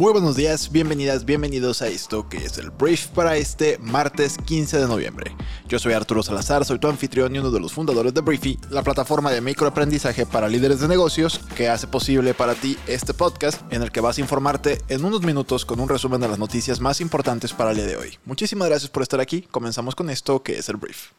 Muy buenos días, bienvenidas, bienvenidos a esto que es el brief para este martes 15 de noviembre. Yo soy Arturo Salazar, soy tu anfitrión y uno de los fundadores de Briefy, la plataforma de microaprendizaje para líderes de negocios que hace posible para ti este podcast en el que vas a informarte en unos minutos con un resumen de las noticias más importantes para el día de hoy. Muchísimas gracias por estar aquí, comenzamos con esto que es el brief.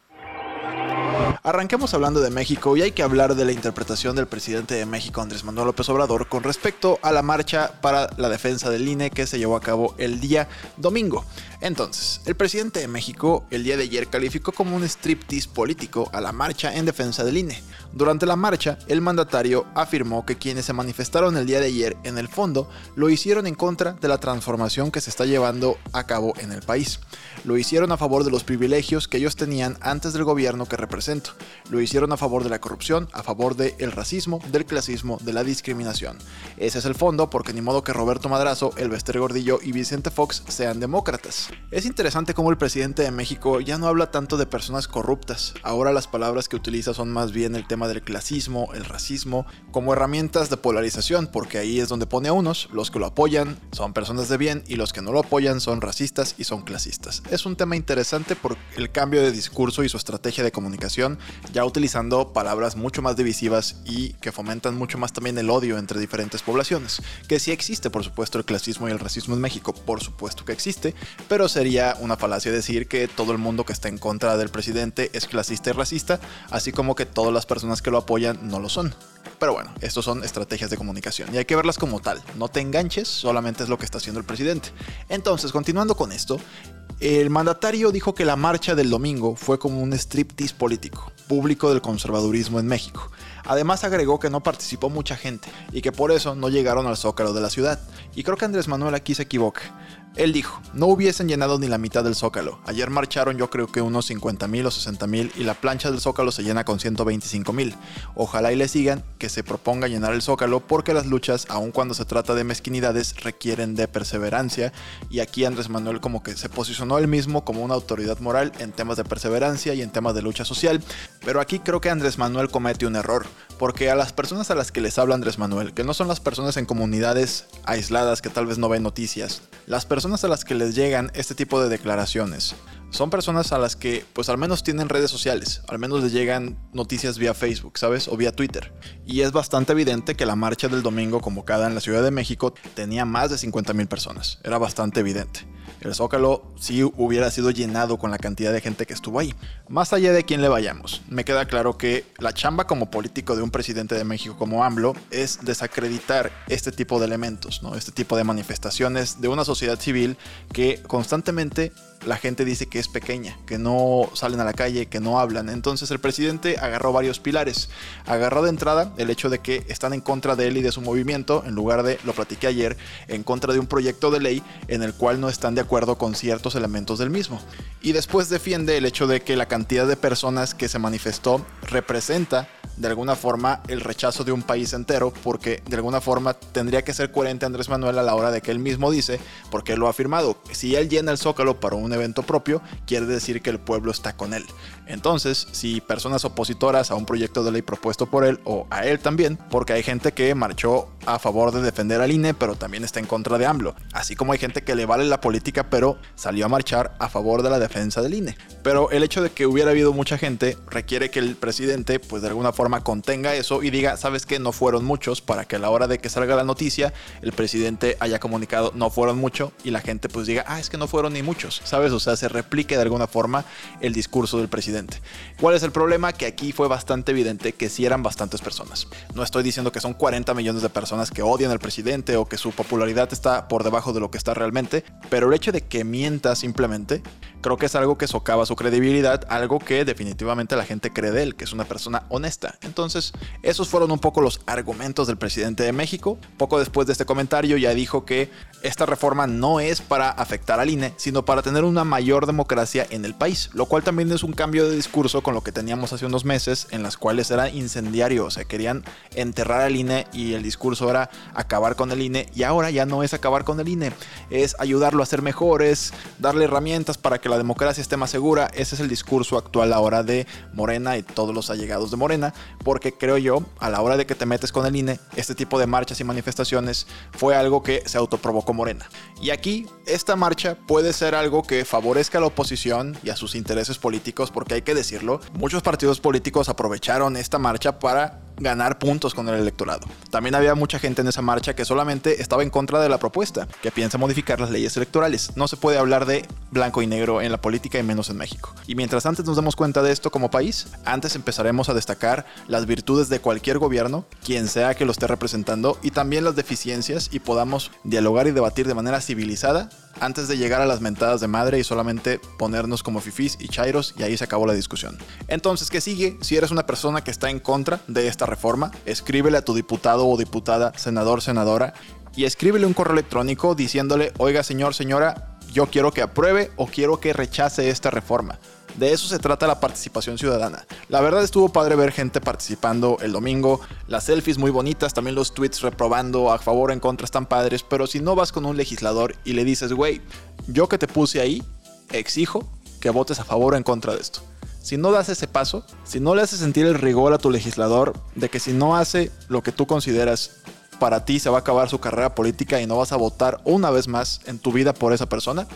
Arranquemos hablando de México y hay que hablar de la interpretación del presidente de México, Andrés Manuel López Obrador, con respecto a la marcha para la defensa del INE que se llevó a cabo el día domingo. Entonces, el presidente de México el día de ayer calificó como un striptease político a la marcha en defensa del INE. Durante la marcha, el mandatario afirmó que quienes se manifestaron el día de ayer en el fondo lo hicieron en contra de la transformación que se está llevando a cabo en el país. Lo hicieron a favor de los privilegios que ellos tenían antes del gobierno que represento. Lo hicieron a favor de la corrupción, a favor del racismo, del clasismo, de la discriminación. Ese es el fondo porque ni modo que Roberto Madrazo, Elvester Gordillo y Vicente Fox sean demócratas. Es interesante cómo el presidente de México ya no habla tanto de personas corruptas. Ahora las palabras que utiliza son más bien el tema del clasismo, el racismo, como herramientas de polarización, porque ahí es donde pone a unos, los que lo apoyan son personas de bien y los que no lo apoyan son racistas y son clasistas. Es un tema interesante por el cambio de discurso y su estrategia de comunicación, ya utilizando palabras mucho más divisivas y que fomentan mucho más también el odio entre diferentes poblaciones. Que sí existe, por supuesto, el clasismo y el racismo en México, por supuesto que existe, pero sería una falacia decir que todo el mundo que está en contra del presidente es clasista y racista, así como que todas las personas que lo apoyan no lo son. Pero bueno, estos son estrategias de comunicación y hay que verlas como tal. No te enganches, solamente es lo que está haciendo el presidente. Entonces, continuando con esto, el mandatario dijo que la marcha del domingo fue como un striptease político, público del conservadurismo en México. Además agregó que no participó mucha gente y que por eso no llegaron al zócalo de la ciudad. Y creo que Andrés Manuel aquí se equivoca. Él dijo, no hubiesen llenado ni la mitad del zócalo. Ayer marcharon yo creo que unos 50 mil o 60 mil y la plancha del zócalo se llena con 125 mil. Ojalá y le sigan que se proponga llenar el zócalo porque las luchas, aun cuando se trata de mezquinidades, requieren de perseverancia. Y aquí Andrés Manuel como que se posicionó él mismo como una autoridad moral en temas de perseverancia y en temas de lucha social. Pero aquí creo que Andrés Manuel comete un error. Porque a las personas a las que les habla Andrés Manuel, que no son las personas en comunidades aisladas que tal vez no ven noticias, las personas a las que les llegan este tipo de declaraciones, son personas a las que pues al menos tienen redes sociales, al menos les llegan noticias vía Facebook, ¿sabes? O vía Twitter. Y es bastante evidente que la marcha del domingo convocada en la Ciudad de México tenía más de 50 mil personas, era bastante evidente el Zócalo sí hubiera sido llenado con la cantidad de gente que estuvo ahí. Más allá de quién le vayamos, me queda claro que la chamba como político de un presidente de México como AMLO es desacreditar este tipo de elementos, ¿no? este tipo de manifestaciones de una sociedad civil que constantemente la gente dice que es pequeña, que no salen a la calle, que no hablan. Entonces el presidente agarró varios pilares. Agarró de entrada el hecho de que están en contra de él y de su movimiento, en lugar de, lo platiqué ayer, en contra de un proyecto de ley en el cual no están de acuerdo con ciertos elementos del mismo. Y después defiende el hecho de que la cantidad de personas que se manifestó representa de alguna forma el rechazo de un país entero, porque de alguna forma tendría que ser coherente Andrés Manuel a la hora de que él mismo dice, porque él lo ha afirmado, si él llena el zócalo para un evento propio, quiere decir que el pueblo está con él. Entonces, si personas opositoras a un proyecto de ley propuesto por él o a él también, porque hay gente que marchó a favor de defender al INE, pero también está en contra de AMLO, así como hay gente que le vale la política, pero salió a marchar a favor de la defensa del INE. Pero el hecho de que hubiera habido mucha gente requiere que el presidente, pues de alguna forma, contenga eso y diga, sabes que no fueron muchos, para que a la hora de que salga la noticia, el presidente haya comunicado, no fueron mucho, y la gente pues diga, ah, es que no fueron ni muchos, ¿sabes? O sea, se replique de alguna forma el discurso del presidente. ¿Cuál es el problema? Que aquí fue bastante evidente que sí eran bastantes personas. No estoy diciendo que son 40 millones de personas que odian al presidente o que su popularidad está por debajo de lo que está realmente, pero el hecho de que mienta simplemente, creo que es algo que socava su credibilidad, algo que definitivamente la gente cree de él, que es una persona honesta. Entonces, esos fueron un poco los argumentos del presidente de México. Poco después de este comentario ya dijo que esta reforma no es para afectar al INE, sino para tener una mayor democracia en el país, lo cual también es un cambio de discurso con lo que teníamos hace unos meses, en las cuales era incendiario, o sea, querían enterrar al INE y el discurso era acabar con el INE, y ahora ya no es acabar con el INE, es ayudarlo a ser mejores, darle herramientas para que la democracia esté más segura. Ese es el discurso actual ahora de Morena y todos los allegados de Morena, porque creo yo, a la hora de que te metes con el INE, este tipo de marchas y manifestaciones fue algo que se autoprovocó Morena. Y aquí, esta marcha puede ser algo que favorezca a la oposición y a sus intereses políticos, porque hay que decirlo, muchos partidos políticos aprovecharon esta marcha para ganar puntos con el electorado. También había mucha gente en esa marcha que solamente estaba en contra de la propuesta, que piensa modificar las leyes electorales. No se puede hablar de blanco y negro en la política y menos en México. Y mientras antes nos demos cuenta de esto como país, antes empezaremos a destacar las virtudes de cualquier gobierno, quien sea que lo esté representando, y también las deficiencias y podamos dialogar y debatir de manera civilizada antes de llegar a las mentadas de madre y solamente ponernos como fifís y chairos y ahí se acabó la discusión. Entonces, ¿qué sigue? Si eres una persona que está en contra de esta reforma, escríbele a tu diputado o diputada, senador, senadora, y escríbele un correo electrónico diciéndole, oiga señor, señora, yo quiero que apruebe o quiero que rechace esta reforma. De eso se trata la participación ciudadana. La verdad estuvo padre ver gente participando el domingo, las selfies muy bonitas, también los tweets reprobando a favor o en contra están padres, pero si no vas con un legislador y le dices, güey, yo que te puse ahí, exijo que votes a favor o en contra de esto. Si no das ese paso, si no le haces sentir el rigor a tu legislador de que si no hace lo que tú consideras para ti se va a acabar su carrera política y no vas a votar una vez más en tu vida por esa persona,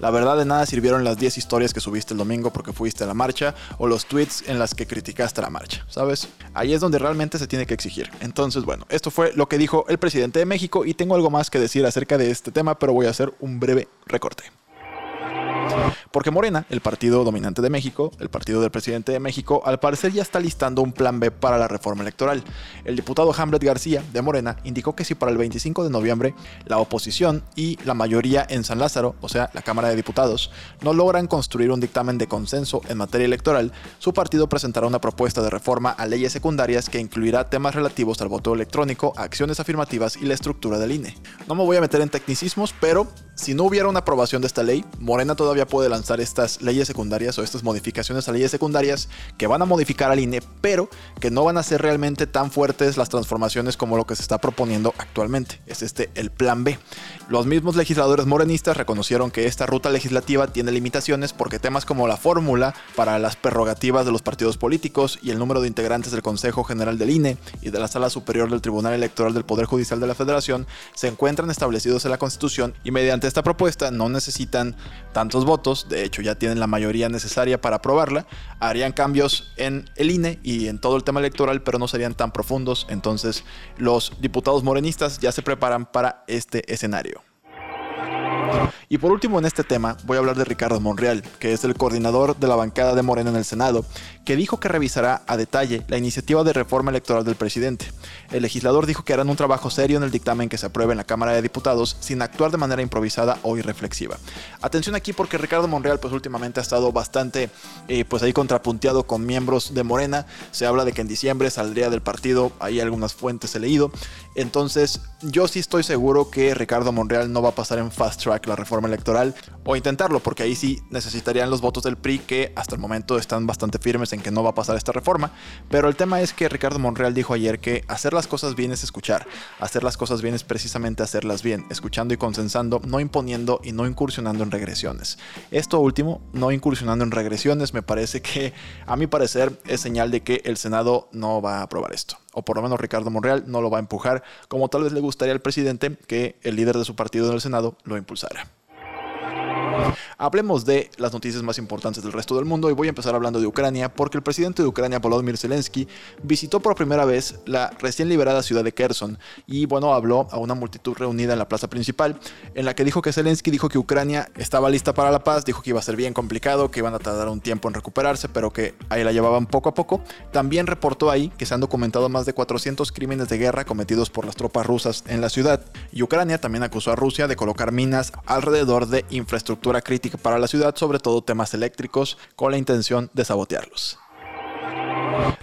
la verdad de nada sirvieron las 10 historias que subiste el domingo porque fuiste a la marcha o los tweets en las que criticaste la marcha, ¿sabes? Ahí es donde realmente se tiene que exigir. Entonces, bueno, esto fue lo que dijo el presidente de México y tengo algo más que decir acerca de este tema, pero voy a hacer un breve recorte. Porque Morena, el partido dominante de México, el partido del presidente de México, al parecer ya está listando un plan B para la reforma electoral. El diputado Hamlet García, de Morena, indicó que si para el 25 de noviembre la oposición y la mayoría en San Lázaro, o sea, la Cámara de Diputados, no logran construir un dictamen de consenso en materia electoral, su partido presentará una propuesta de reforma a leyes secundarias que incluirá temas relativos al voto electrónico, acciones afirmativas y la estructura del INE. No me voy a meter en tecnicismos, pero si no hubiera una aprobación de esta ley, Morena puede lanzar estas leyes secundarias o estas modificaciones a leyes secundarias que van a modificar al INE, pero que no van a ser realmente tan fuertes las transformaciones como lo que se está proponiendo actualmente. Es este el plan B. Los mismos legisladores morenistas reconocieron que esta ruta legislativa tiene limitaciones porque temas como la fórmula para las prerrogativas de los partidos políticos y el número de integrantes del Consejo General del INE y de la Sala Superior del Tribunal Electoral del Poder Judicial de la Federación se encuentran establecidos en la Constitución y mediante esta propuesta no necesitan tantos votos, de hecho ya tienen la mayoría necesaria para aprobarla, harían cambios en el INE y en todo el tema electoral, pero no serían tan profundos, entonces los diputados morenistas ya se preparan para este escenario. Y por último en este tema voy a hablar de Ricardo Monreal, que es el coordinador de la bancada de Morena en el Senado, que dijo que revisará a detalle la iniciativa de reforma electoral del presidente. El legislador dijo que harán un trabajo serio en el dictamen que se apruebe en la Cámara de Diputados sin actuar de manera improvisada o irreflexiva. Atención aquí porque Ricardo Monreal pues últimamente ha estado bastante eh, pues ahí contrapunteado con miembros de Morena. Se habla de que en diciembre saldría del partido, hay algunas fuentes he leído. Entonces yo sí estoy seguro que Ricardo Monreal no va a pasar en fast track la reforma electoral o intentarlo porque ahí sí necesitarían los votos del PRI que hasta el momento están bastante firmes en que no va a pasar esta reforma. Pero el tema es que Ricardo Monreal dijo ayer que hacer las cosas bien es escuchar. Hacer las cosas bien es precisamente hacerlas bien, escuchando y consensando, no imponiendo y no incursionando en regresiones. Esto último, no incursionando en regresiones, me parece que a mi parecer es señal de que el Senado no va a aprobar esto o por lo menos Ricardo Monreal no lo va a empujar, como tal vez le gustaría al presidente que el líder de su partido en el Senado lo impulsara. Hablemos de las noticias más importantes del resto del mundo y voy a empezar hablando de Ucrania porque el presidente de Ucrania, Volodymyr Zelensky, visitó por primera vez la recién liberada ciudad de Kherson y bueno, habló a una multitud reunida en la plaza principal en la que dijo que Zelensky dijo que Ucrania estaba lista para la paz, dijo que iba a ser bien complicado, que iban a tardar un tiempo en recuperarse, pero que ahí la llevaban poco a poco. También reportó ahí que se han documentado más de 400 crímenes de guerra cometidos por las tropas rusas en la ciudad y Ucrania también acusó a Rusia de colocar minas alrededor de infraestructura crítica para la ciudad, sobre todo temas eléctricos, con la intención de sabotearlos.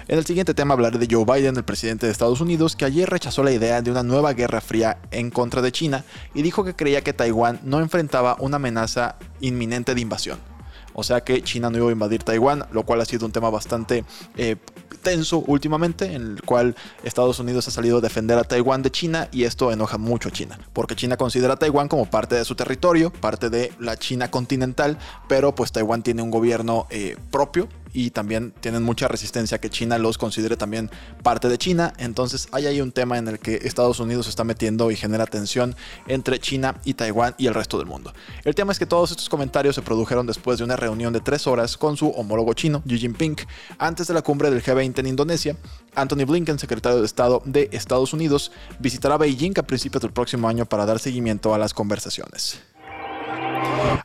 En el siguiente tema hablaré de Joe Biden, el presidente de Estados Unidos, que ayer rechazó la idea de una nueva guerra fría en contra de China y dijo que creía que Taiwán no enfrentaba una amenaza inminente de invasión. O sea que China no iba a invadir Taiwán, lo cual ha sido un tema bastante eh, tenso últimamente, en el cual Estados Unidos ha salido a defender a Taiwán de China y esto enoja mucho a China, porque China considera a Taiwán como parte de su territorio, parte de la China continental, pero pues Taiwán tiene un gobierno eh, propio y también tienen mucha resistencia que China los considere también parte de China. Entonces hay ahí un tema en el que Estados Unidos se está metiendo y genera tensión entre China y Taiwán y el resto del mundo. El tema es que todos estos comentarios se produjeron después de una reunión de tres horas con su homólogo chino, Xi Jinping, antes de la cumbre del G20 en Indonesia. Anthony Blinken, secretario de Estado de Estados Unidos, visitará Beijing a principios del próximo año para dar seguimiento a las conversaciones.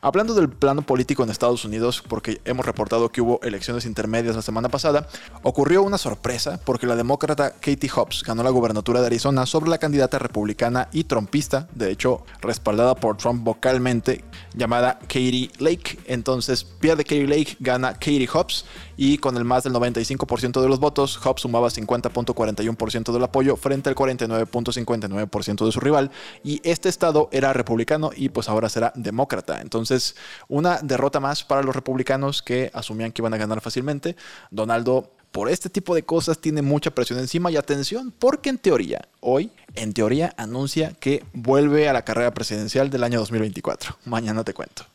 Hablando del plano político en Estados Unidos, porque hemos reportado que hubo elecciones intermedias la semana pasada, ocurrió una sorpresa porque la demócrata Katie Hobbs ganó la gubernatura de Arizona sobre la candidata republicana y trompista, de hecho respaldada por Trump vocalmente, llamada Katie Lake. Entonces pierde Katie Lake, gana Katie Hobbs y con el más del 95% de los votos, Hobbs sumaba 50.41% del apoyo frente al 49.59% de su rival y este estado era republicano y pues ahora será demócrata. Entonces, una derrota más para los republicanos que asumían que iban a ganar fácilmente. Donaldo por este tipo de cosas tiene mucha presión encima y atención porque en teoría, hoy, en teoría anuncia que vuelve a la carrera presidencial del año 2024. Mañana te cuento.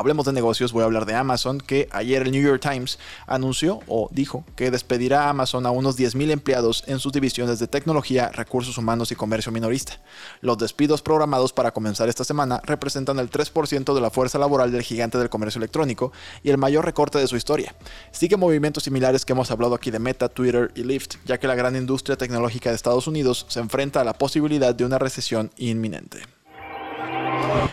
Hablemos de negocios, voy a hablar de Amazon, que ayer el New York Times anunció o dijo que despedirá a Amazon a unos 10.000 empleados en sus divisiones de tecnología, recursos humanos y comercio minorista. Los despidos programados para comenzar esta semana representan el 3% de la fuerza laboral del gigante del comercio electrónico y el mayor recorte de su historia. Sigue movimientos similares que hemos hablado aquí de Meta, Twitter y Lyft, ya que la gran industria tecnológica de Estados Unidos se enfrenta a la posibilidad de una recesión inminente.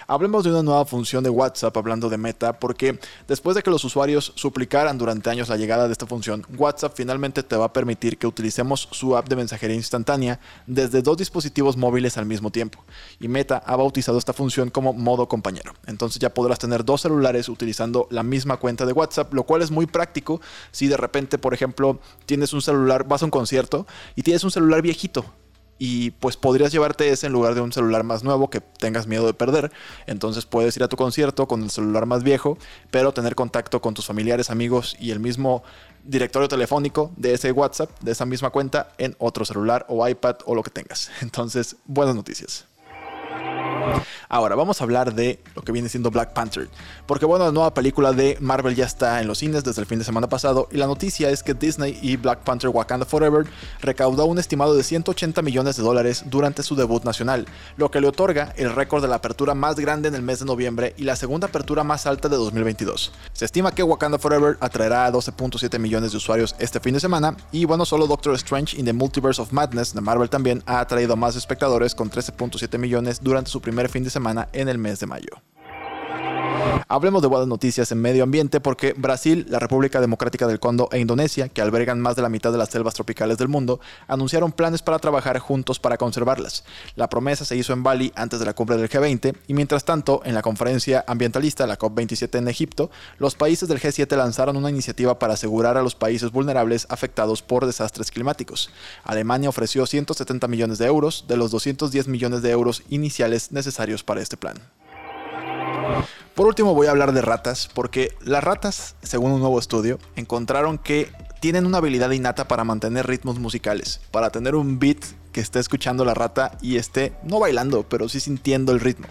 Hablemos de una nueva función de WhatsApp hablando de Meta, porque después de que los usuarios suplicaran durante años la llegada de esta función, WhatsApp finalmente te va a permitir que utilicemos su app de mensajería instantánea desde dos dispositivos móviles al mismo tiempo. Y Meta ha bautizado esta función como modo compañero. Entonces ya podrás tener dos celulares utilizando la misma cuenta de WhatsApp, lo cual es muy práctico si de repente, por ejemplo, tienes un celular, vas a un concierto y tienes un celular viejito y pues podrías llevarte ese en lugar de un celular más nuevo que tengas miedo de perder. Entonces puedes ir a tu concierto con el celular más viejo, pero tener contacto con tus familiares, amigos y el mismo directorio telefónico de ese WhatsApp, de esa misma cuenta, en otro celular o iPad o lo que tengas. Entonces, buenas noticias. Ahora, vamos a hablar de lo que viene siendo Black Panther. Porque bueno, la nueva película de Marvel ya está en los cines desde el fin de semana pasado y la noticia es que Disney y Black Panther Wakanda Forever recaudó un estimado de 180 millones de dólares durante su debut nacional, lo que le otorga el récord de la apertura más grande en el mes de noviembre y la segunda apertura más alta de 2022. Se estima que Wakanda Forever atraerá a 12.7 millones de usuarios este fin de semana y bueno, solo Doctor Strange in the Multiverse of Madness de Marvel también ha atraído más espectadores con 13.7 millones durante su primer fin de semana en el mes de mayo. Hablemos de buenas noticias en medio ambiente porque Brasil, la República Democrática del Congo e Indonesia, que albergan más de la mitad de las selvas tropicales del mundo, anunciaron planes para trabajar juntos para conservarlas. La promesa se hizo en Bali antes de la cumbre del G20 y mientras tanto, en la conferencia ambientalista, la COP27 en Egipto, los países del G7 lanzaron una iniciativa para asegurar a los países vulnerables afectados por desastres climáticos. Alemania ofreció 170 millones de euros de los 210 millones de euros iniciales necesarios para este plan. Por último voy a hablar de ratas, porque las ratas, según un nuevo estudio, encontraron que tienen una habilidad innata para mantener ritmos musicales, para tener un beat que esté escuchando la rata y esté no bailando, pero sí sintiendo el ritmo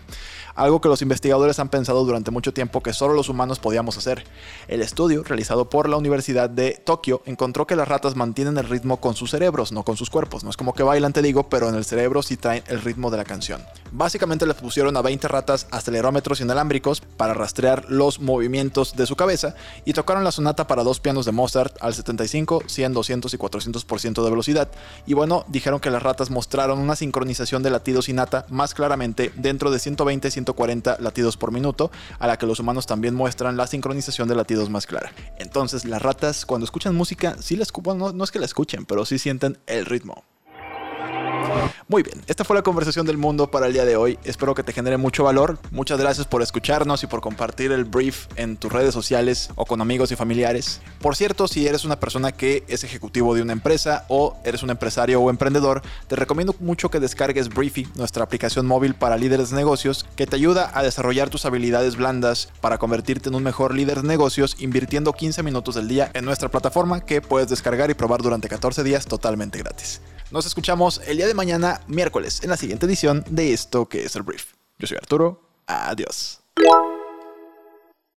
algo que los investigadores han pensado durante mucho tiempo que solo los humanos podíamos hacer. El estudio, realizado por la Universidad de Tokio, encontró que las ratas mantienen el ritmo con sus cerebros, no con sus cuerpos. No es como que bailan, te digo, pero en el cerebro sí traen el ritmo de la canción. Básicamente les pusieron a 20 ratas acelerómetros inalámbricos para rastrear los movimientos de su cabeza y tocaron la sonata para dos pianos de Mozart al 75, 100, 200 y 400% de velocidad. Y bueno, dijeron que las ratas mostraron una sincronización de latidos innata más claramente dentro de 120 140 latidos por minuto, a la que los humanos también muestran la sincronización de latidos más clara. Entonces, las ratas cuando escuchan música, sí la escuchan, no, no es que la escuchen, pero sí sienten el ritmo. Muy bien, esta fue la conversación del mundo para el día de hoy. Espero que te genere mucho valor. Muchas gracias por escucharnos y por compartir el brief en tus redes sociales o con amigos y familiares. Por cierto, si eres una persona que es ejecutivo de una empresa o eres un empresario o emprendedor, te recomiendo mucho que descargues Briefy, nuestra aplicación móvil para líderes de negocios, que te ayuda a desarrollar tus habilidades blandas para convertirte en un mejor líder de negocios invirtiendo 15 minutos del día en nuestra plataforma que puedes descargar y probar durante 14 días totalmente gratis. Nos escuchamos el día de mañana, miércoles, en la siguiente edición de esto que es el brief. Yo soy Arturo. Adiós.